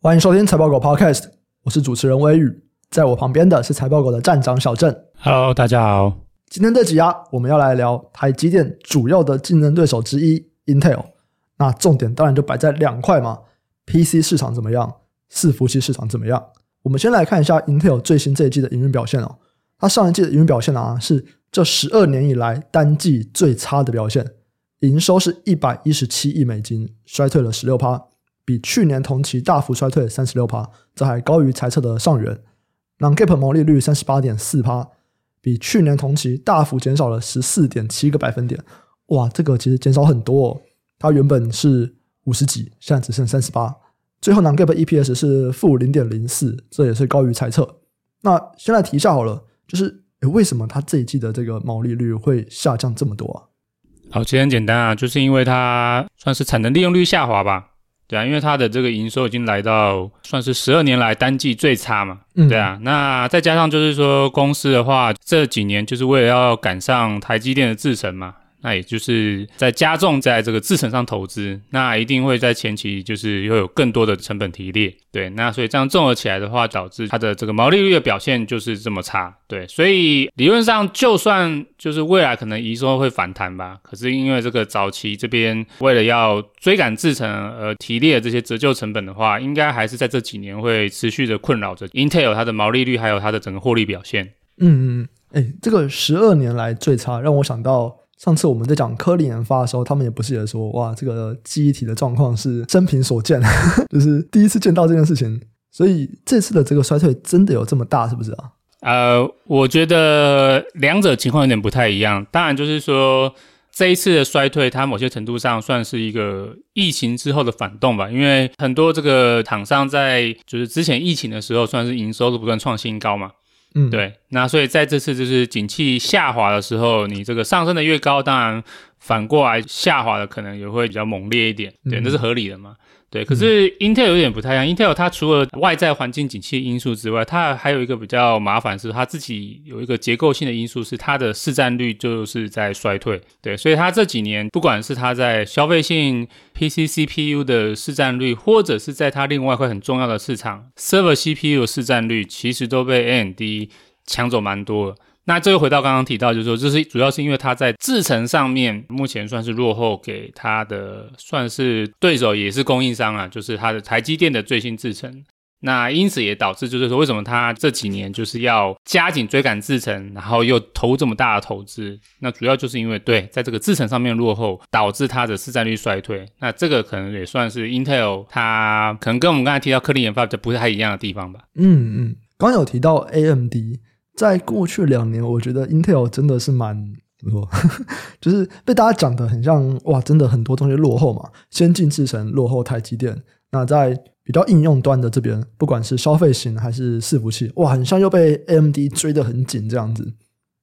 欢迎收听财报狗 Podcast，我是主持人微雨，在我旁边的是财报狗的站长小郑。Hello，大家好。今天这集啊，我们要来聊台积电主要的竞争对手之一 Intel。那重点当然就摆在两块嘛，PC 市场怎么样，伺服器市场怎么样？我们先来看一下 Intel 最新这一季的营运表现哦。它上一季的营运表现啊，是这十二年以来单季最差的表现。营收是一百一十七亿美金，衰退了十六趴，比去年同期大幅衰退三十六趴，这还高于猜测的上缘。那 Gap 毛利率三十八点四趴，比去年同期大幅减少了十四点七个百分点。哇，这个其实减少很多哦。它原本是五十几，现在只剩三十八。最后那 Gap EPS 是负零点零四，这也是高于猜测。那先来提一下好了，就是诶为什么它这一季的这个毛利率会下降这么多啊？好，其实很简单啊，就是因为它算是产能利用率下滑吧，对啊，因为它的这个营收已经来到算是十二年来单季最差嘛，对啊，那再加上就是说公司的话这几年就是为了要赶上台积电的制程嘛。那也就是在加重在这个制程上投资，那一定会在前期就是会有更多的成本提列，对，那所以这样综合起来的话，导致它的这个毛利率的表现就是这么差，对，所以理论上就算就是未来可能营收会反弹吧，可是因为这个早期这边为了要追赶制程而提列这些折旧成本的话，应该还是在这几年会持续的困扰着 Intel 它的毛利率还有它的整个获利表现。嗯嗯，哎，这个十二年来最差，让我想到。上次我们在讲科林研发的时候，他们也不是也说，哇，这个记忆体的状况是生平所见，就是第一次见到这件事情。所以这次的这个衰退真的有这么大，是不是啊？呃，我觉得两者情况有点不太一样。当然，就是说这一次的衰退，它某些程度上算是一个疫情之后的反动吧，因为很多这个厂商在就是之前疫情的时候，算是营收都不断创新高嘛。嗯，对，那所以在这次就是景气下滑的时候，你这个上升的越高，当然反过来下滑的可能也会比较猛烈一点，对，那是合理的嘛。对，可是 Intel 有点不太一样，Intel 它除了外在环境景气因素之外，它还有一个比较麻烦是它自己有一个结构性的因素，是它的市占率就是在衰退。对，所以它这几年不管是它在消费性 PC CPU 的市占率，或者是在它另外一块很重要的市场 Server CPU 的市占率，其实都被 AMD 抢走蛮多了。那这又回到刚刚提到，就是说，这是主要是因为它在制程上面目前算是落后给它的，算是对手也是供应商啊，就是它的台积电的最新制程。那因此也导致，就是说，为什么它这几年就是要加紧追赶制程，然后又投这么大的投资？那主要就是因为对，在这个制程上面落后，导致它的市占率衰退。那这个可能也算是 Intel 它可能跟我们刚才提到科林研发的不太一样的地方吧。嗯嗯，刚有提到 AMD。在过去两年，我觉得 Intel 真的是蛮怎么说，就是被大家讲的很像哇，真的很多东西落后嘛，先进制程落后台积电。那在比较应用端的这边，不管是消费型还是伺服器，哇，很像又被 AMD 追得很紧这样子。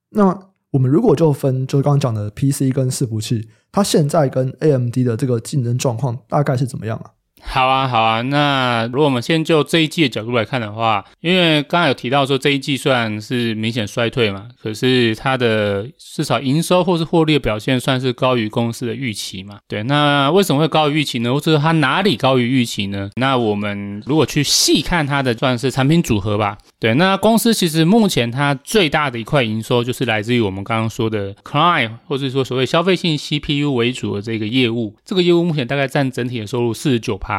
那我们如果就分，就是刚刚讲的 PC 跟伺服器，它现在跟 AMD 的这个竞争状况大概是怎么样啊？好啊，好啊。那如果我们先就这一季的角度来看的话，因为刚才有提到说这一季虽然是明显衰退嘛，可是它的至少营收或是获利的表现算是高于公司的预期嘛。对，那为什么会高于预期呢？或者说它哪里高于预期呢？那我们如果去细看它的算是产品组合吧。对，那公司其实目前它最大的一块营收就是来自于我们刚刚说的 Client，或者说所谓消费性 CPU 为主的这个业务。这个业务目前大概占整体的收入四十九趴。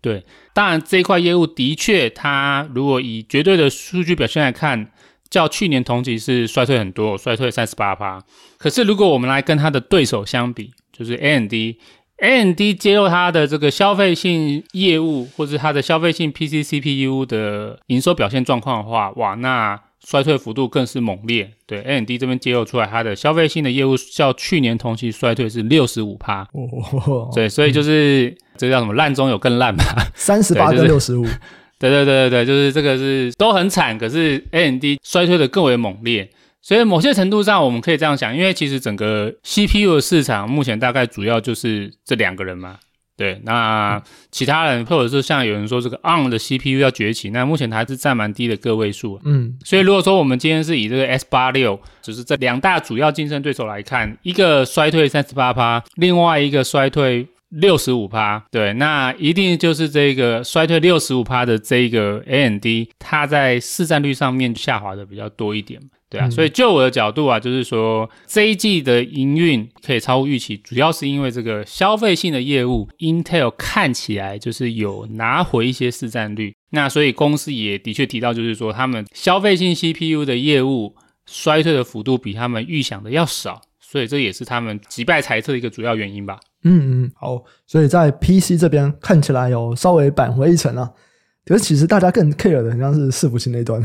对，当然这一块业务的确，它如果以绝对的数据表现来看，较去年同期是衰退很多，衰退三十八趴。可是如果我们来跟它的对手相比，就是 A N D，AMD，AMD 揭露它的这个消费性业务，或是它的消费性 PC CPU 的营收表现状况的话，哇，那。衰退幅度更是猛烈，对，AMD 这边揭露出来，它的消费性的业务较去年同期衰退是六十五趴，哦，对，所以就是、嗯、这叫什么烂中有更烂吧，三十八跟六十五，对对对对对，就是这个是都很惨，可是 AMD 衰退的更为猛烈，所以某些程度上我们可以这样想，因为其实整个 CPU 的市场目前大概主要就是这两个人嘛。对，那其他人或者是像有人说这个 ARM 的 CPU 要崛起，那目前还是占蛮低的个位数。嗯，所以如果说我们今天是以这个 S 八六，就是这两大主要竞争对手来看，一个衰退三十八趴，另外一个衰退六十五趴，对，那一定就是这个衰退六十五趴的这个 AMD，它在市占率上面下滑的比较多一点，对啊，嗯、所以就我的角度啊，就是说这一季的营运可以超乎预期，主要是因为这个消费性的业务，Intel 看起来就是有拿回一些市占率，那所以公司也的确提到，就是说他们消费性 CPU 的业务衰退的幅度比他们预想的要少，所以这也是他们击败财测的一个主要原因吧。嗯嗯，好，所以在 PC 这边看起来有稍微扳回一城啊。可是其实大家更 care 的，好像是伺服器那一端，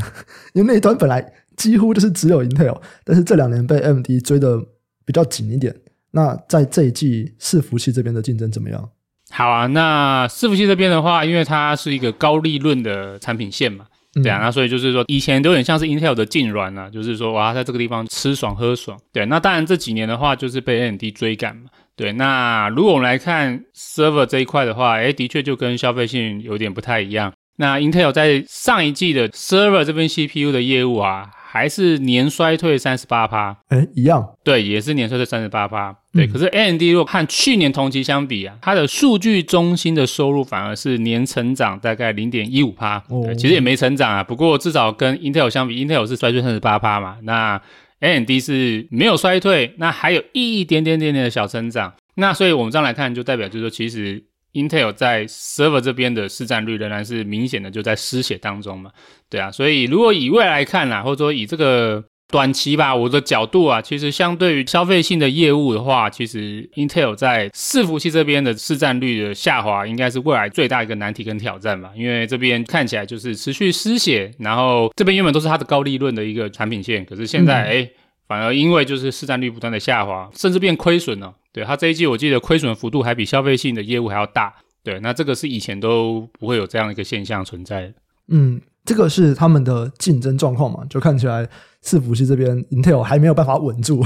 因为那一端本来几乎就是只有 Intel，但是这两年被 AMD 追得比较紧一点。那在这一季伺服器这边的竞争怎么样？好啊，那伺服器这边的话，因为它是一个高利润的产品线嘛，对啊，嗯、那所以就是说以前都有点像是 Intel 的痙攣啊，就是说哇，在这个地方吃爽喝爽。对，那当然这几年的话，就是被 AMD 追赶嘛。对，那如果我们来看 server 这一块的话，诶，的确就跟消费性有点不太一样。那 Intel 在上一季的 server 这边 CPU 的业务啊，还是年衰退三十八趴，诶，一样，对，也是年衰退三十八趴。对，嗯、可是 AMD 如果和去年同期相比啊，它的数据中心的收入反而是年成长大概零点一五趴，对，其实也没成长啊。不过至少跟 Intel 相比，Intel 是衰退三十八趴嘛，那。AMD 是没有衰退，那还有一点点点点的小成长。那所以我们这样来看，就代表就是说，其实 Intel 在 server 这边的市占率仍然是明显的就在失血当中嘛。对啊，所以如果以未来看啦，或者说以这个短期吧，我的角度啊，其实相对于消费性的业务的话，其实 Intel 在伺服器这边的市占率的下滑，应该是未来最大一个难题跟挑战吧。因为这边看起来就是持续失血，然后这边原本都是它的高利润的一个产品线，可是现在哎。嗯反而因为就是市占率不断的下滑，甚至变亏损了。对，它这一季我记得亏损幅度还比消费性的业务还要大。对，那这个是以前都不会有这样一个现象存在的。嗯，这个是他们的竞争状况嘛？就看起来伺服器这边 Intel 还没有办法稳住。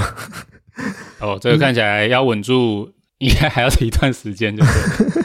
哦，这个看起来要稳住，应该还要一段时间，就是。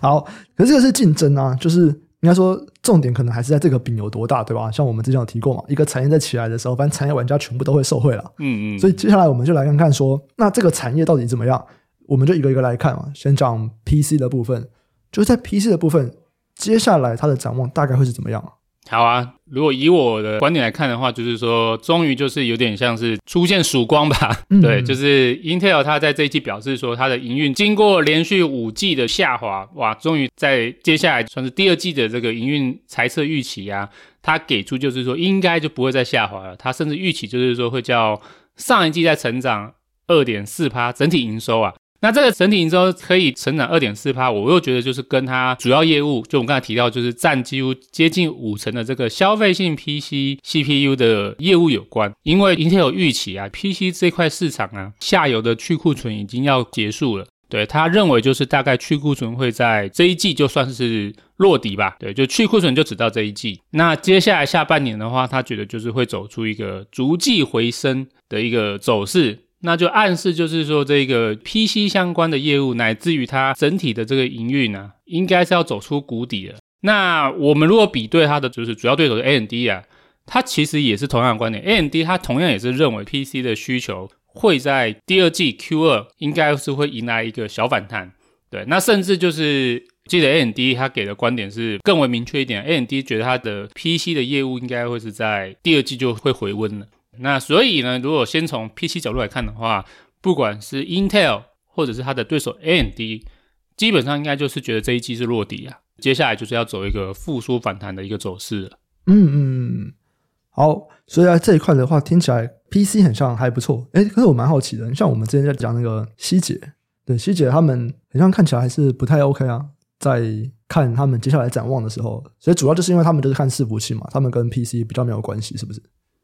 好，可是这个是竞争啊，就是。应该说，重点可能还是在这个饼有多大，对吧？像我们之前有提过嘛，一个产业在起来的时候，反正产业玩家全部都会受惠了。嗯嗯。所以接下来我们就来看看说，那这个产业到底怎么样？我们就一个一个来看嘛。先讲 PC 的部分，就是在 PC 的部分，接下来它的展望大概会是怎么样？好啊，如果以我的观点来看的话，就是说，终于就是有点像是出现曙光吧。嗯、对，就是 Intel 它在这一季表示说，它的营运经过连续五季的下滑，哇，终于在接下来算是第二季的这个营运财测预期啊，它给出就是说应该就不会再下滑了。它甚至预期就是说会叫上一季在成长二点四趴整体营收啊。那这个整体营收可以成长二点四趴，我又觉得就是跟它主要业务，就我们刚才提到，就是占几乎接近五成的这个消费性 PC CPU 的业务有关。因为 Intel 有预期啊，PC 这块市场啊，下游的去库存已经要结束了。对，他认为就是大概去库存会在这一季就算是落底吧。对，就去库存就只到这一季。那接下来下半年的话，他觉得就是会走出一个逐季回升的一个走势。那就暗示就是说，这个 PC 相关的业务，乃至于它整体的这个营运呢，应该是要走出谷底了。那我们如果比对它的就是主要对手是 AMD 啊，它其实也是同样的观点，AMD 它同样也是认为 PC 的需求会在第二季 Q2 应该是会迎来一个小反弹。对，那甚至就是记得 AMD 它给的观点是更为明确一点，AMD 觉得它的 PC 的业务应该会是在第二季就会回温了。那所以呢，如果先从 PC 角度来看的话，不管是 Intel 或者是它的对手 AMD，基本上应该就是觉得这一季是落底啊，接下来就是要走一个复苏反弹的一个走势了。嗯嗯，好，所以在这一块的话，听起来 PC 很像还不错。诶，可是我蛮好奇的，像我们之前在讲那个希姐，对希姐他们很像看起来还是不太 OK 啊，在看他们接下来展望的时候，所以主要就是因为他们就是看伺服器嘛，他们跟 PC 比较没有关系，是不是？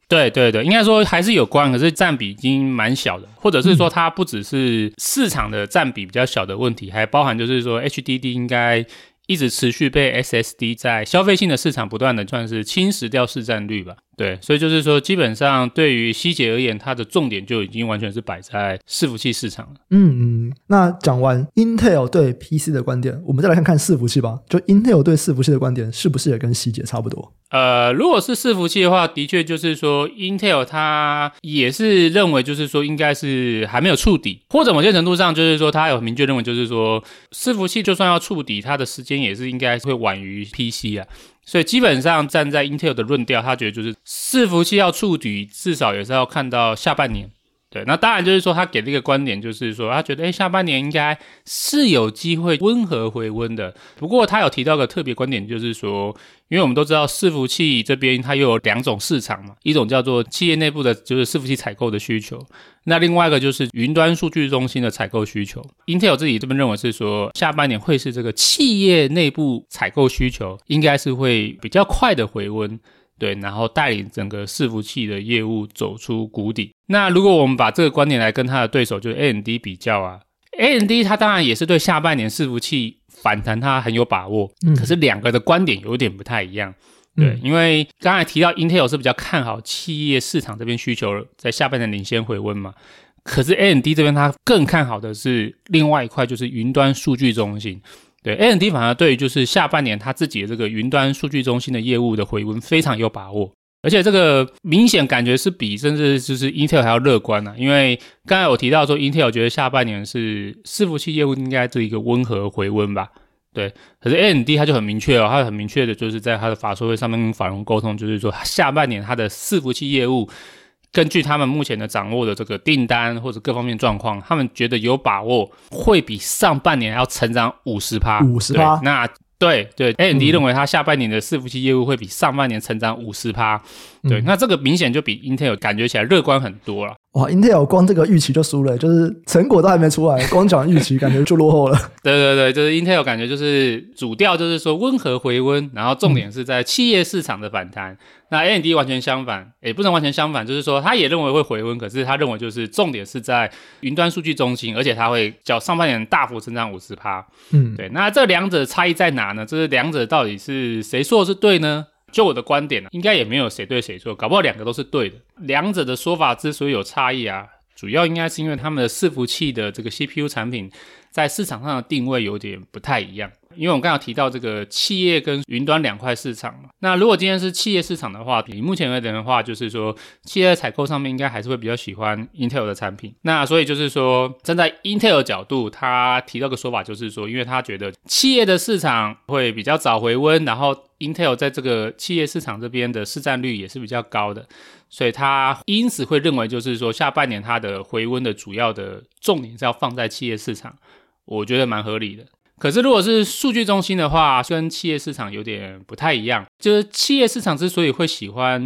对对对，应该说还是有关，可是占比已经蛮小的，或者是说它不只是市场的占比比较小的问题，还包含就是说 HDD 应该一直持续被 SSD 在消费性的市场不断的算是侵蚀掉市占率吧。对，所以就是说，基本上对于希捷而言，它的重点就已经完全是摆在伺服器市场了。嗯嗯，那讲完 Intel 对 PC 的观点，我们再来看看伺服器吧。就 Intel 对伺服器的观点，是不是也跟希捷差不多？呃，如果是伺服器的话，的确就是说，Intel 它也是认为，就是说，应该是还没有触底，或者某些程度上，就是说，它有明确认为，就是说，伺服器就算要触底，它的时间也是应该会晚于 PC 啊。所以基本上站在 Intel 的论调，他觉得就是伺服器要触底，至少也是要看到下半年。对，那当然就是说他给的一个观点，就是说他觉得，诶，下半年应该是有机会温和回温的。不过他有提到个特别观点，就是说，因为我们都知道伺服器这边它又有两种市场嘛，一种叫做企业内部的，就是伺服器采购的需求，那另外一个就是云端数据中心的采购需求。Intel 自己这边认为是说，下半年会是这个企业内部采购需求，应该是会比较快的回温。对，然后带领整个伺服器的业务走出谷底。那如果我们把这个观点来跟他的对手就是 AMD 比较啊，AMD 它当然也是对下半年伺服器反弹它很有把握，嗯，可是两个的观点有点不太一样。对，嗯，因为刚才提到 Intel 是比较看好企业市场这边需求在下半年领先回温嘛，可是 AMD 这边它更看好的是另外一块，就是云端数据中心。对，AMD 反而对于就是下半年他自己的这个云端数据中心的业务的回温非常有把握，而且这个明显感觉是比甚至就是 Intel 还要乐观呢、啊。因为刚才我提到说，Intel 觉得下半年是伺服器业务应该是一个温和回温吧。对，可是 AMD 它就很明确哦，它很明确的就是在它的法说会上面跟法人沟通，就是说下半年它的伺服器业务。根据他们目前的掌握的这个订单或者各方面状况，他们觉得有把握会比上半年要成长五十趴。五十趴，那对对，A N D 认为他下半年的伺服器业务会比上半年成长五十趴。对，那这个明显就比 Intel 感觉起来乐观很多了。哇，Intel 光这个预期就输了，就是成果都还没出来，光讲预期感觉就落后了。对对对，就是 Intel 感觉就是主调就是说温和回温，然后重点是在企业市场的反弹。嗯、那 AMD 完全相反，也不能完全相反，就是说他也认为会回温，可是他认为就是重点是在云端数据中心，而且他会较上半年大幅增长五十趴。嗯，对，那这两者差异在哪呢？就是两者到底是谁说的是对呢？就我的观点呢，应该也没有谁对谁错，搞不好两个都是对的。两者的说法之所以有差异啊，主要应该是因为他们的伺服器的这个 CPU 产品在市场上的定位有点不太一样。因为我刚刚提到这个企业跟云端两块市场嘛，那如果今天是企业市场的话，以目前而言的话，就是说企业在采购上面应该还是会比较喜欢 Intel 的产品。那所以就是说，站在 Intel 的角度，他提到个说法，就是说，因为他觉得企业的市场会比较早回温，然后 Intel 在这个企业市场这边的市占率也是比较高的，所以他因此会认为，就是说下半年它的回温的主要的重点是要放在企业市场，我觉得蛮合理的。可是，如果是数据中心的话，虽然企业市场有点不太一样。就是企业市场之所以会喜欢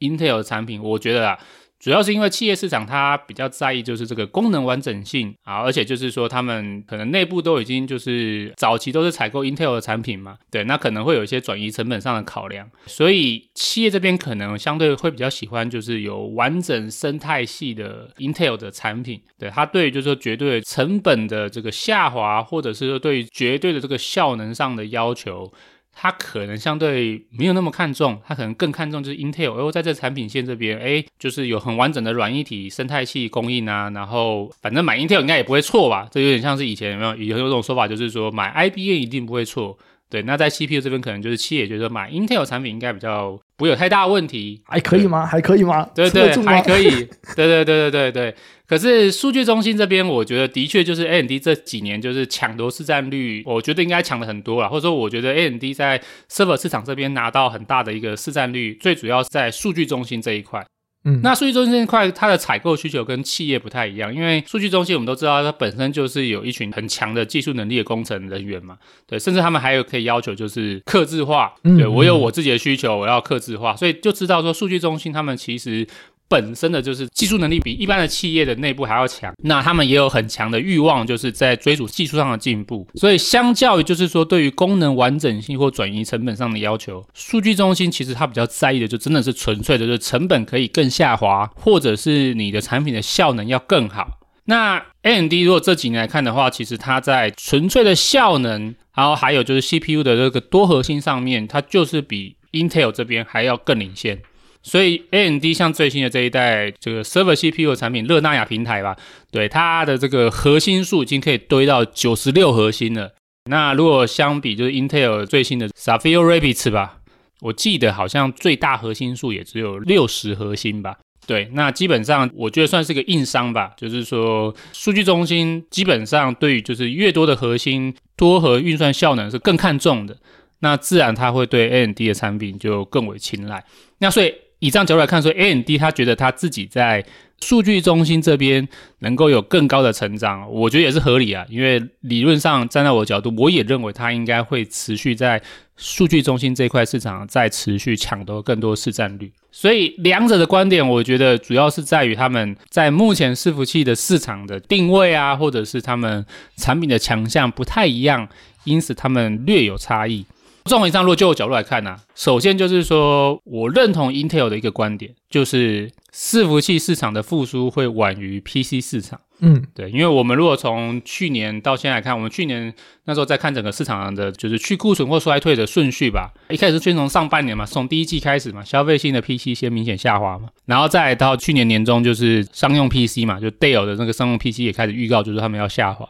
Intel 的产品，我觉得啊。主要是因为企业市场它比较在意就是这个功能完整性啊，而且就是说他们可能内部都已经就是早期都是采购 Intel 的产品嘛，对，那可能会有一些转移成本上的考量，所以企业这边可能相对会比较喜欢就是有完整生态系的 Intel 的产品，对，它对就是说绝对成本的这个下滑，或者是说对于绝对的这个效能上的要求。他可能相对没有那么看重，他可能更看重就是 Intel，而在这产品线这边，哎，就是有很完整的软一体生态系供应啊，然后反正买 Intel 应该也不会错吧？这有点像是以前有没有？有有种说法，就是说买 IBM 一定不会错。对，那在 CPU 这边可能就是企业觉得买 Intel 产品应该比较不会有太大问题，还可以吗？还可以吗？对对，还可以。对对对对对对。可是数据中心这边，我觉得的确就是 AMD 这几年就是抢夺市占率，我觉得应该抢的很多了，或者说我觉得 AMD 在 server 市场这边拿到很大的一个市占率，最主要是在数据中心这一块。嗯，那数据中心这一块，它的采购需求跟企业不太一样，因为数据中心我们都知道，它本身就是有一群很强的技术能力的工程人员嘛，对，甚至他们还有可以要求就是刻字化，对，我有我自己的需求，我要刻字化，所以就知道说数据中心他们其实。本身的就是技术能力比一般的企业的内部还要强，那他们也有很强的欲望，就是在追逐技术上的进步。所以相较于就是说对于功能完整性或转移成本上的要求，数据中心其实它比较在意的就真的是纯粹的就是成本可以更下滑，或者是你的产品的效能要更好。那 AMD 如果这几年来看的话，其实它在纯粹的效能，然后还有就是 CPU 的这个多核心上面，它就是比 Intel 这边还要更领先。所以 AMD 像最新的这一代这个 Server CPU 的产品热那亚平台吧，对它的这个核心数已经可以堆到九十六核心了。那如果相比就是 Intel 最新的 Sapphire Rapids 吧，我记得好像最大核心数也只有六十核心吧。对，那基本上我觉得算是个硬伤吧，就是说数据中心基本上对于就是越多的核心多核运算效能是更看重的，那自然它会对 AMD 的产品就更为青睐。那所以。以这样角度来看，说 AMD 他觉得他自己在数据中心这边能够有更高的成长，我觉得也是合理啊。因为理论上站在我角度，我也认为他应该会持续在数据中心这块市场再持续抢夺更多市占率。所以两者的观点，我觉得主要是在于他们在目前伺服器的市场的定位啊，或者是他们产品的强项不太一样，因此他们略有差异。综合以上，如果就我角度来看呢、啊，首先就是说我认同 Intel 的一个观点，就是伺服器市场的复苏会晚于 PC 市场。嗯，对，因为我们如果从去年到现在来看，我们去年那时候在看整个市场的，就是去库存或衰退的顺序吧。一开始是先从上半年嘛，从第一季开始嘛，消费性的 PC 先明显下滑嘛，然后再到去年年中就是商用 PC 嘛，就 Dell 的那个商用 PC 也开始预告，就是他们要下滑。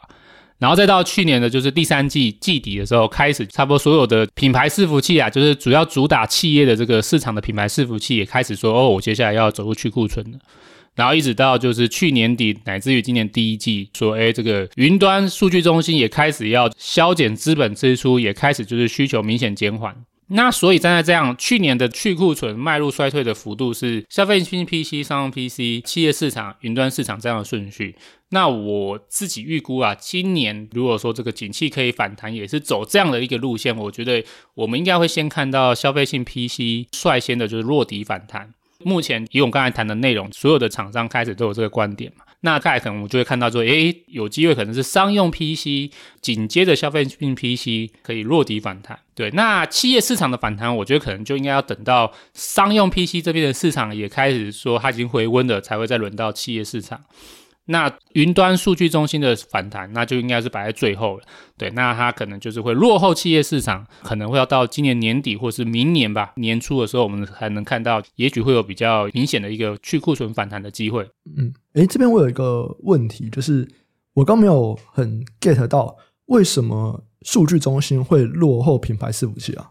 然后再到去年的，就是第三季季底的时候，开始差不多所有的品牌伺服器啊，就是主要主打企业的这个市场的品牌伺服器也开始说，哦，我接下来要走入去库存了。然后一直到就是去年底，乃至于今年第一季，说，哎，这个云端数据中心也开始要削减资本支出，也开始就是需求明显减缓。那所以站在这样，去年的去库存迈入衰退的幅度是消费性 PC、商用 PC、企业市场、云端市场这样的顺序。那我自己预估啊，今年如果说这个景气可以反弹，也是走这样的一个路线，我觉得我们应该会先看到消费性 PC 率先的就是落底反弹。目前以我们刚才谈的内容，所有的厂商开始都有这个观点嘛。那大概可能我们就会看到说，诶，有机会可能是商用 PC 紧接着消费性 PC 可以落底反弹。对，那企业市场的反弹，我觉得可能就应该要等到商用 PC 这边的市场也开始说它已经回温了，才会再轮到企业市场。那云端数据中心的反弹，那就应该是摆在最后了。对，那它可能就是会落后企业市场，可能会要到今年年底或是明年吧，年初的时候，我们才能看到，也许会有比较明显的一个去库存反弹的机会。嗯，诶，这边我有一个问题，就是我刚没有很 get 到，为什么数据中心会落后品牌伺服器啊？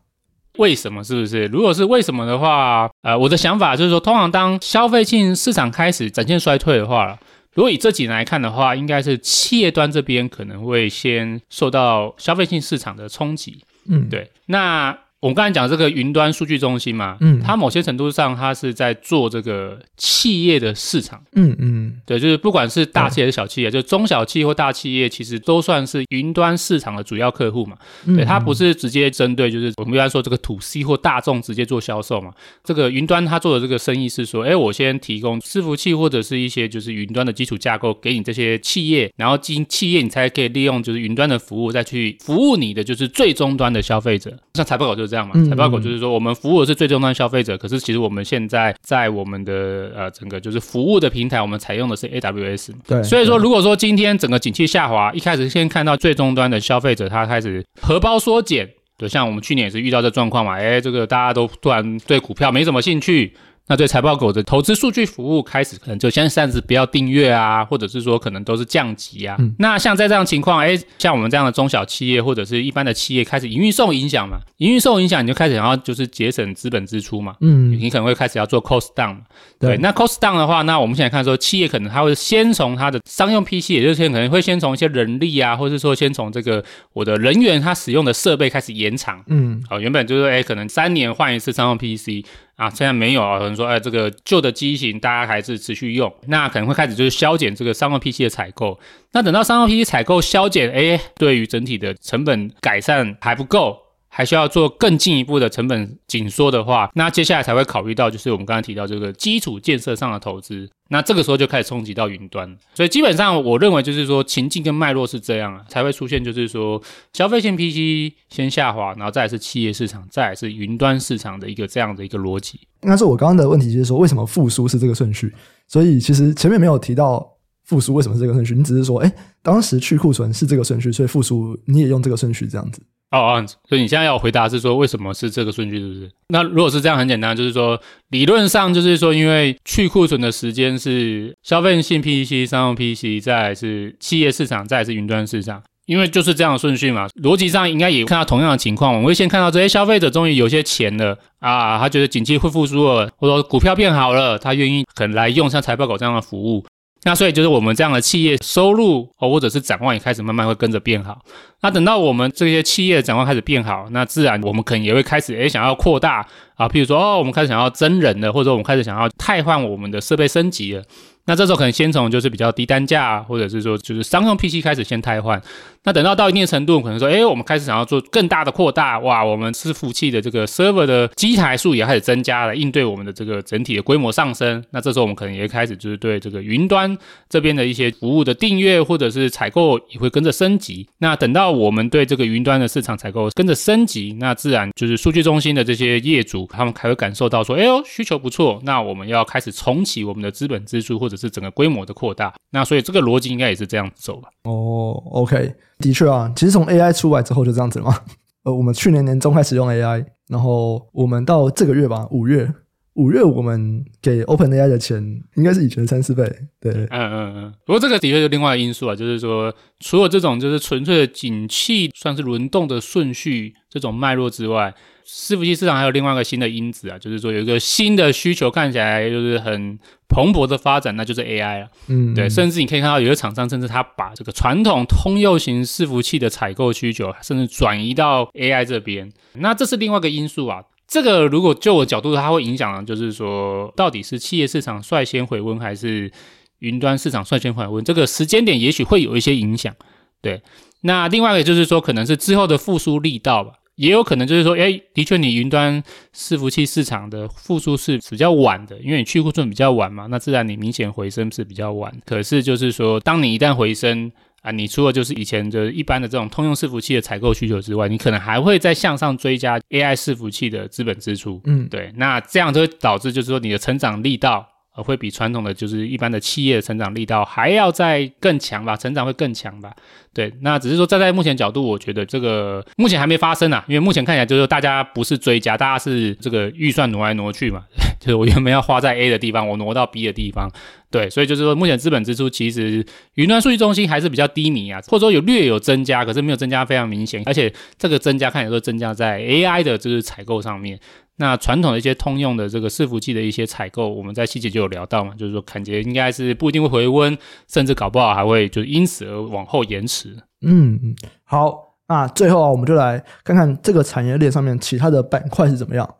为什么？是不是？如果是为什么的话，呃，我的想法就是说，通常当消费性市场开始展现衰退的话。如果以这几年来看的话，应该是企业端这边可能会先受到消费性市场的冲击。嗯，对。那我们刚才讲这个云端数据中心嘛，嗯，它某些程度上它是在做这个企业的市场，嗯嗯，对，就是不管是大企业还是小企业，嗯、就中小企业或大企业，其实都算是云端市场的主要客户嘛。对，它不是直接针对，就是我们一般说这个 to C 或大众直接做销售嘛。这个云端它做的这个生意是说，哎，我先提供伺服器或者是一些就是云端的基础架构给你这些企业，然后经企业你才可以利用就是云端的服务再去服务你的就是最终端的消费者。像财报狗就是这样嘛，财报狗就是说我们服务的是最终端消费者，可是其实我们现在在我们的呃整个就是服务的平台，我们采用的是 AWS。对，所以说如果说今天整个景气下滑，一开始先看到最终端的消费者他开始荷包缩减，对，像我们去年也是遇到这状况嘛，哎，这个大家都突然对股票没什么兴趣。那对财报狗的投资数据服务开始可能就先暂时不要订阅啊，或者是说可能都是降级啊。嗯、那像在这样情况，哎，像我们这样的中小企业或者是一般的企业开始营运受影响嘛，营运受影响你就开始想要就是节省资本支出嘛，嗯，你可能会开始要做 cost down。对，对，那 cost down 的话，那我们现在看说企业可能它会先从它的商用 PC，也就是可能会先从一些人力啊，或者是说先从这个我的人员他使用的设备开始延长。嗯，好，原本就是哎，可能三年换一次商用 PC。啊，现在没有啊，可能说，哎，这个旧的机型大家还是持续用，那可能会开始就是削减这个商用 PC 的采购。那等到商用 PC 采购削减，哎，对于整体的成本改善还不够。还需要做更进一步的成本紧缩的话，那接下来才会考虑到，就是我们刚才提到这个基础建设上的投资。那这个时候就开始冲击到云端。所以基本上我认为就是说情境跟脉络是这样啊，才会出现就是说消费性 PC 先下滑，然后再是企业市场，再是云端市场的一个这样的一个逻辑。那是我刚刚的问题就是说，为什么复苏是这个顺序？所以其实前面没有提到复苏为什么是这个顺序，你只是说，哎，当时去库存是这个顺序，所以复苏你也用这个顺序这样子。哦哦，所以你现在要回答是说为什么是这个顺序，是不是？那如果是这样，很简单，就是说理论上就是说，因为去库存的时间是消费性 PC、商用 PC，再来是企业市场，再是云端市场，因为就是这样的顺序嘛。逻辑上应该也看到同样的情况，我们会先看到这些消费者终于有些钱了啊，他觉得景气会复苏了，或者说股票变好了，他愿意可能来用像财报狗这样的服务。那所以就是我们这样的企业收入哦，或者是展望也开始慢慢会跟着变好。那等到我们这些企业的展望开始变好，那自然我们可能也会开始诶想要扩大啊，譬如说哦，我们开始想要真人了，或者我们开始想要汰换我们的设备升级了。那这时候可能先从就是比较低单价，或者是说就是商用 PC 开始先汰换。那等到到一定程度，可能说，哎，我们开始想要做更大的扩大，哇，我们伺服器的这个 server 的机台数也开始增加了，应对我们的这个整体的规模上升。那这时候我们可能也开始就是对这个云端这边的一些服务的订阅或者是采购也会跟着升级。那等到我们对这个云端的市场采购跟着升级，那自然就是数据中心的这些业主他们才会感受到说，哎呦，需求不错，那我们要开始重启我们的资本支出或者。是整个规模的扩大，那所以这个逻辑应该也是这样走吧？哦，OK，的确啊，其实从 AI 出来之后就这样子嘛。呃，我们去年年中开始用 AI，然后我们到这个月吧，五月，五月我们给 OpenAI 的钱应该是以前的三四倍。对，嗯嗯嗯。不过这个的确有另外的因素啊，就是说除了这种就是纯粹的景气算是轮动的顺序这种脉络之外。伺服器市场还有另外一个新的因子啊，就是说有一个新的需求，看起来就是很蓬勃的发展，那就是 AI 了。嗯，对，甚至你可以看到有些厂商，甚至他把这个传统通用型伺服器的采购需求，甚至转移到 AI 这边。那这是另外一个因素啊。这个如果就我角度，它会影响，就是说到底是企业市场率先回温，还是云端市场率先回温？这个时间点也许会有一些影响。对，那另外一个就是说，可能是之后的复苏力道吧。也有可能就是说，哎，的确，你云端伺服器市场的复苏是比较晚的，因为你去库存比较晚嘛，那自然你明显回升是比较晚。可是就是说，当你一旦回升啊，你除了就是以前的一般的这种通用伺服器的采购需求之外，你可能还会再向上追加 AI 伺服器的资本支出。嗯，对，那这样就会导致就是说你的成长力道。呃会比传统的就是一般的企业的成长力道还要再更强吧，成长会更强吧。对，那只是说站在目前角度，我觉得这个目前还没发生啊，因为目前看起来就是大家不是追加，大家是这个预算挪来挪去嘛，就是我原本要花在 A 的地方，我挪到 B 的地方。对，所以就是说目前资本支出其实云端数据中心还是比较低迷啊，或者说有略有增加，可是没有增加非常明显，而且这个增加看起来都增加在 AI 的就是采购上面。那传统的一些通用的这个伺服器的一些采购，我们在细节就有聊到嘛，就是说感觉应该是不一定会回温，甚至搞不好还会就是因此而往后延迟。嗯嗯，好，那最后啊，我们就来看看这个产业链上面其他的板块是怎么样。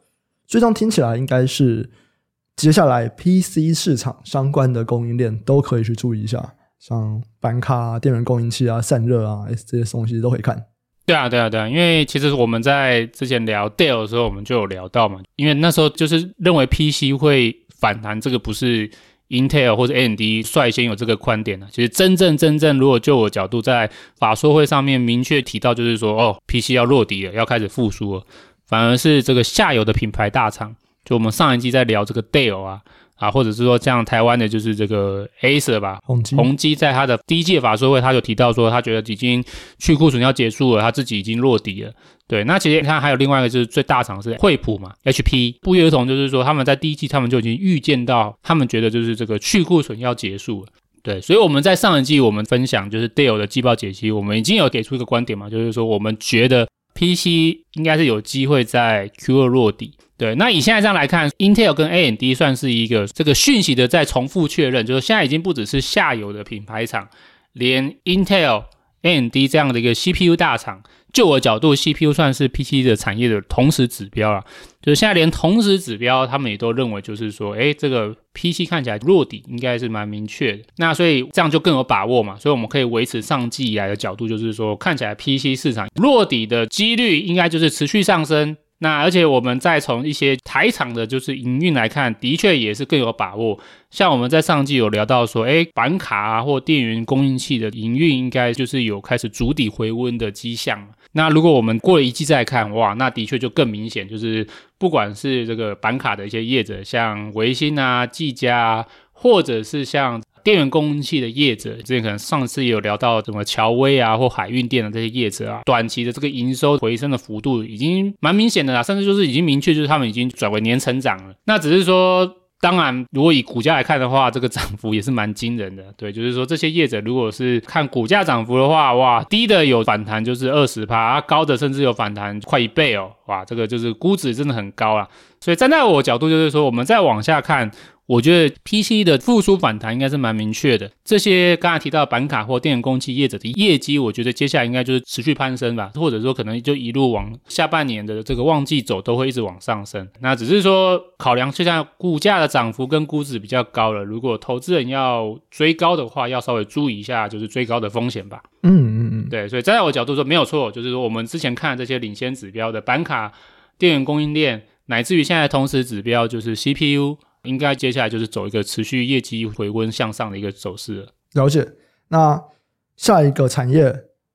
所以这样听起来应该是接下来 PC 市场相关的供应链都可以去注意一下，像板卡啊、电源供应器啊、散热啊，这些东西都可以看。对啊，对啊，对啊，因为其实我们在之前聊 Dell 的时候，我们就有聊到嘛，因为那时候就是认为 PC 会反弹，这个不是 Intel 或者 AMD 率先有这个观点的。其实真正真正，如果就我角度在法说会上面明确提到，就是说哦，PC 要落底了，要开始复苏了，反而是这个下游的品牌大厂，就我们上一季在聊这个 Dell 啊。啊，或者是说像台湾的，就是这个 Acer 吧，宏基，宏基在他的第一届法说会，他就提到说，他觉得已经去库存要结束了，他自己已经落底了。对，那其实你看还有另外一个就是最大厂是惠普嘛，HP，不约而同就是说他们在第一季他们就已经预见到，他们觉得就是这个去库存要结束了。对，所以我们在上一季我们分享就是 Dell 的季报解析，我们已经有给出一个观点嘛，就是说我们觉得 PC 应该是有机会在 Q2 落地。对，那以现在这样来看，Intel 跟 AMD 算是一个这个讯息的再重复确认，就是现在已经不只是下游的品牌厂，连 Intel、AMD 这样的一个 CPU 大厂，就我角度，CPU 算是 PC 的产业的同时指标啊，就是现在连同时指标，他们也都认为就是说，哎，这个 PC 看起来落底应该是蛮明确的，那所以这样就更有把握嘛，所以我们可以维持上季以来的角度，就是说看起来 PC 市场落底的几率应该就是持续上升。那而且我们再从一些台厂的，就是营运来看，的确也是更有把握。像我们在上季有聊到说，诶，板卡啊或电源供应器的营运，应该就是有开始筑底回温的迹象。那如果我们过了一季再看，哇，那的确就更明显，就是不管是这个板卡的一些业者，像维新啊、技嘉啊，或者是像电源供应器的业者，之前可能上次也有聊到什么乔威啊或海运电的这些业者啊，短期的这个营收回升的幅度已经蛮明显的啦，甚至就是已经明确就是他们已经转为年成长了。那只是说。当然，如果以股价来看的话，这个涨幅也是蛮惊人的。对，就是说这些业者如果是看股价涨幅的话，哇，低的有反弹就是二十趴，高的甚至有反弹快一倍哦，哇，这个就是估值真的很高啊。所以站在我角度，就是说我们再往下看。我觉得 PC 的复苏反弹应该是蛮明确的。这些刚才提到的板卡或电源供应器业者的业绩，我觉得接下来应该就是持续攀升吧，或者说可能就一路往下半年的这个旺季走，都会一直往上升。那只是说考量现在股价的涨幅跟估值比较高了，如果投资人要追高的话，要稍微注意一下，就是追高的风险吧。嗯嗯嗯，对，所以站在我角度说没有错，就是说我们之前看的这些领先指标的板卡、电源供应链，乃至于现在同时指标就是 CPU。应该接下来就是走一个持续业绩回温向上的一个走势了。了解。那下一个产业，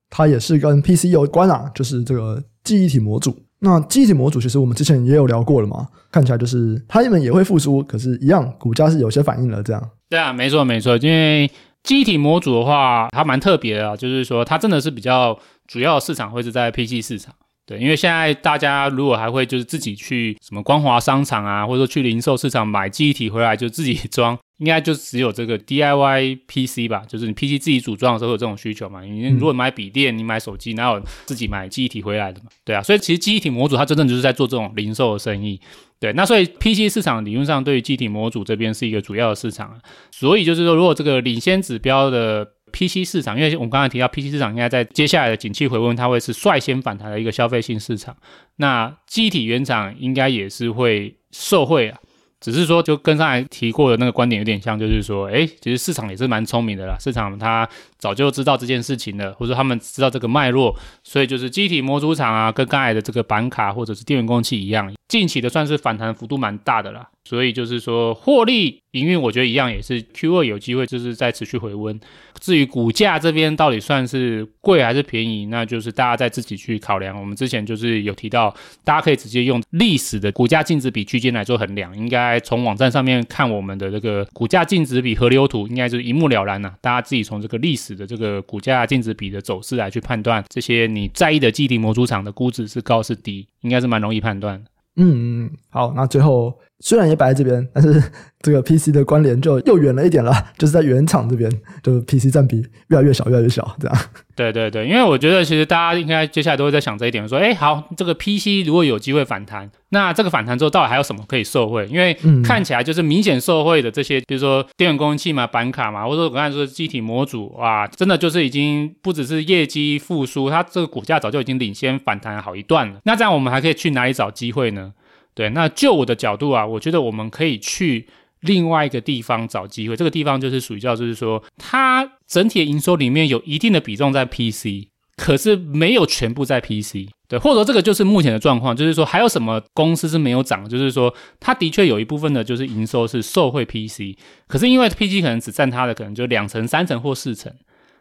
它也是跟 PC 有关啊，就是这个记忆体模组。那记忆体模组其实我们之前也有聊过了嘛，看起来就是它们也会复苏，可是，一样股价是有些反应了。这样。对啊，没错没错。因为记忆体模组的话，它蛮特别的啊，就是说它真的是比较主要的市场会是在 PC 市场。对，因为现在大家如果还会就是自己去什么光华商场啊，或者说去零售市场买记忆体回来就自己装，应该就只有这个 DIY PC 吧，就是你 PC 自己组装的时候有这种需求嘛。你如果买笔电，你买手机，哪有自己买记忆体回来的嘛？对啊，所以其实记忆体模组它真正就是在做这种零售的生意。对，那所以 PC 市场理论上对于记忆体模组这边是一个主要的市场啊。所以就是说，如果这个领先指标的。PC 市场，因为我们刚才提到 PC 市场应该在接下来的景气回温，它会是率先反弹的一个消费性市场。那记忆体原厂应该也是会受惠啊，只是说就跟刚才提过的那个观点有点像，就是说，哎，其实市场也是蛮聪明的啦，市场它早就知道这件事情了，或者他们知道这个脉络，所以就是机体模组厂啊，跟刚才的这个板卡或者是电源供器一样，近期的算是反弹幅度蛮大的啦。所以就是说，获利营运，我觉得一样也是 Q 二有机会，就是在持续回温。至于股价这边到底算是贵还是便宜，那就是大家再自己去考量。我们之前就是有提到，大家可以直接用历史的股价净值比区间来做衡量。应该从网站上面看我们的这个股价净值比河流图，应该是一目了然呐、大家自己从这个历史的这个股价净值比的走势来去判断，这些你在意的记忆体模组厂的估值是高是低，应该是蛮容易判断。嗯嗯，好，那最后。虽然也摆在这边，但是 这个 PC 的关联就又远了一点了，就是在原厂这边，就是 PC 占比越来越小，越来越小，这样。对对对，因为我觉得其实大家应该接下来都会在想这一点，说，哎，好，这个 PC 如果有机会反弹，那这个反弹之后到底还有什么可以受惠？因为看起来就是明显受惠的这些，比如说电源供应器嘛、板卡嘛，或者我刚才说的记忆体模组，哇，真的就是已经不只是业绩复苏，它这个股价早就已经领先反弹好一段了。那这样我们还可以去哪里找机会呢？对，那就我的角度啊，我觉得我们可以去另外一个地方找机会。这个地方就是属于叫，就是说它整体的营收里面有一定的比重在 PC，可是没有全部在 PC。对，或者说这个就是目前的状况，就是说还有什么公司是没有涨，就是说它的确有一部分的就是营收是受惠 PC，可是因为 PC 可能只占它的可能就两成、三成或四成，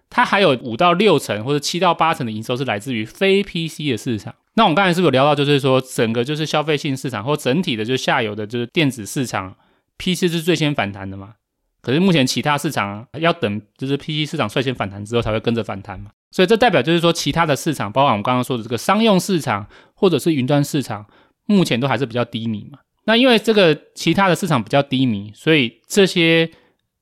它还有五到六成或者七到八成的营收是来自于非 PC 的市场。那我们刚才是不是有聊到，就是说整个就是消费性市场或整体的，就是下游的，就是电子市场，PC 是最先反弹的嘛？可是目前其他市场要等，就是 PC 市场率先反弹之后才会跟着反弹嘛？所以这代表就是说，其他的市场，包括我们刚刚说的这个商用市场或者是云端市场，目前都还是比较低迷嘛？那因为这个其他的市场比较低迷，所以这些。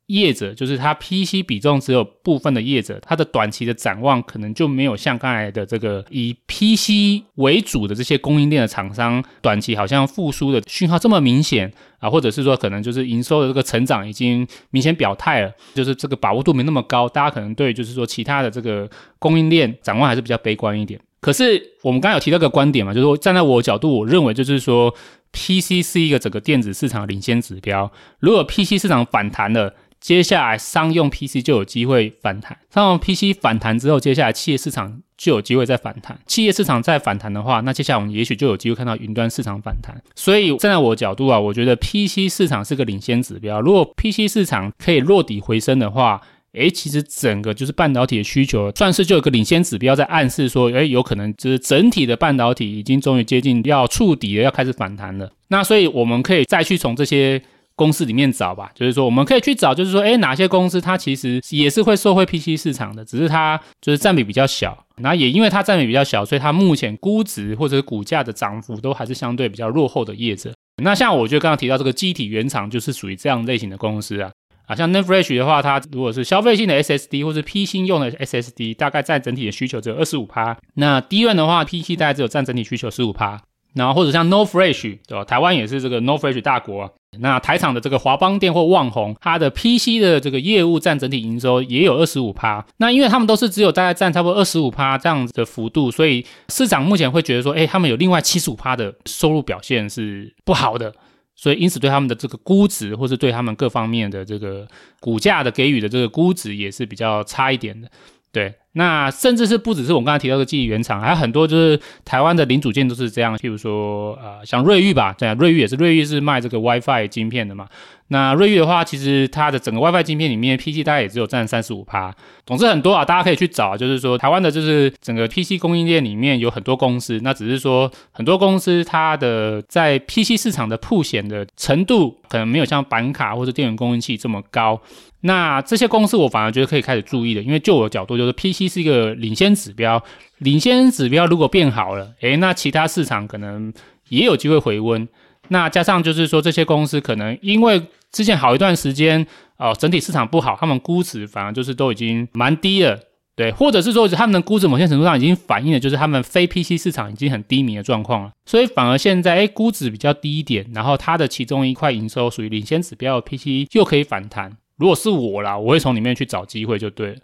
业者就是它 PC 比重只有部分的业者，它的短期的展望可能就没有像刚才的这个以 PC 为主的这些供应链的厂商，短期好像复苏的讯号这么明显啊，或者是说可能就是营收的这个成长已经明显表态了，就是这个把握度没那么高，大家可能对就是说其他的这个供应链展望还是比较悲观一点。可是我们刚刚有提到一个观点嘛，就是说站在我的角度，我认为就是说 PC 是一个整个电子市场领先指标，如果 PC 市场反弹了。接下来商用 PC 就有机会反弹，商用 PC 反弹之后，接下来企业市场就有机会再反弹。企业市场再反弹的话，那接下来我们也许就有机会看到云端市场反弹。所以站在我角度啊，我觉得 PC 市场是个领先指标。如果 PC 市场可以落底回升的话，诶，其实整个就是半导体的需求，算是就有个领先指标在暗示说，诶，有可能就是整体的半导体已经终于接近要触底了，要开始反弹了。那所以我们可以再去从这些。公司里面找吧，就是说我们可以去找，就是说，诶，哪些公司它其实也是会受惠 PC 市场的，只是它就是占比比较小，那也因为它占比比较小，所以它目前估值或者是股价的涨幅都还是相对比较落后的业者。那像我觉得刚刚提到这个机体原厂，就是属于这样类型的公司啊。啊，像 NAND Flash 的话，它如果是消费性的 SSD 或是 PC 用的 SSD，大概占整体的需求只有二十五趴。那 d r 的话，PC 大概只有占整体需求十五趴。然后或者像 NOR Flash，对吧？台湾也是这个 NOR Flash 大国啊。那台厂的这个华邦电或旺宏，它的 PC 的这个业务占整体营收也有二十五趴。那因为他们都是只有大概占差不多二十五趴这样子的幅度，所以市场目前会觉得说，哎，他们有另外七十五趴的收入表现是不好的。所以，因此对他们的这个估值，或是对他们各方面的这个股价的给予的这个估值，也是比较差一点的。对，那甚至是不只是我们刚才提到的记忆原厂，还有很多就是台湾的零组件都是这样。譬如说，呃，像瑞昱吧，对啊，瑞昱也是，瑞昱是卖这个 WiFi 晶片的嘛。那瑞昱的话，其实它的整个 WiFi 晶片里面，PC 大概也只有占三十五趴。总之很多啊，大家可以去找，就是说台湾的，就是整个 PC 供应链里面有很多公司，那只是说很多公司它的在 PC 市场的曝险的程度，可能没有像板卡或者电源供应器这么高。那这些公司我反而觉得可以开始注意的，因为就我的角度，就是 PC 是一个领先指标，领先指标如果变好了，诶，那其他市场可能也有机会回温。那加上就是说，这些公司可能因为之前好一段时间哦，整体市场不好，他们估值反而就是都已经蛮低了，对，或者是说他们的估值某些程度上已经反映了就是他们非 PC 市场已经很低迷的状况了，所以反而现在诶估值比较低一点，然后它的其中一块营收属于领先指标的 PC 又可以反弹。如果是我啦，我会从里面去找机会就对了，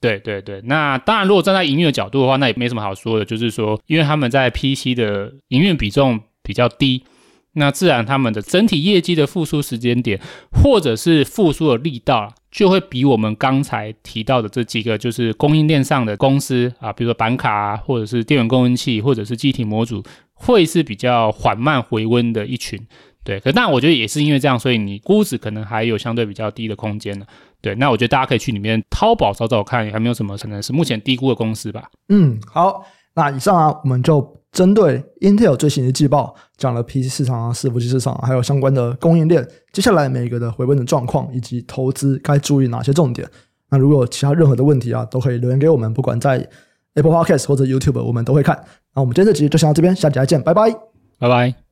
对对对。那当然，如果站在营运的角度的话，那也没什么好说的，就是说因为他们在 PC 的营运比重比较低。那自然，他们的整体业绩的复苏时间点，或者是复苏的力道，就会比我们刚才提到的这几个，就是供应链上的公司啊，比如说板卡啊，或者是电源供应器，或者是机体模组，会是比较缓慢回温的一群。对，可但我觉得也是因为这样，所以你估值可能还有相对比较低的空间呢。对，那我觉得大家可以去里面淘宝找找看，还没有什么可能是目前低估的公司吧。嗯，好，那以上啊，我们就。针对 Intel 最新的季报，讲了 PC 市场啊、伺服器市场，还有相关的供应链，接下来每一个的回温的状况，以及投资该注意哪些重点。那如果有其他任何的问题啊，都可以留言给我们，不管在 Apple Podcast 或者 YouTube，我们都会看。那我们今天这集就先到这边，下集再见，拜拜，拜拜。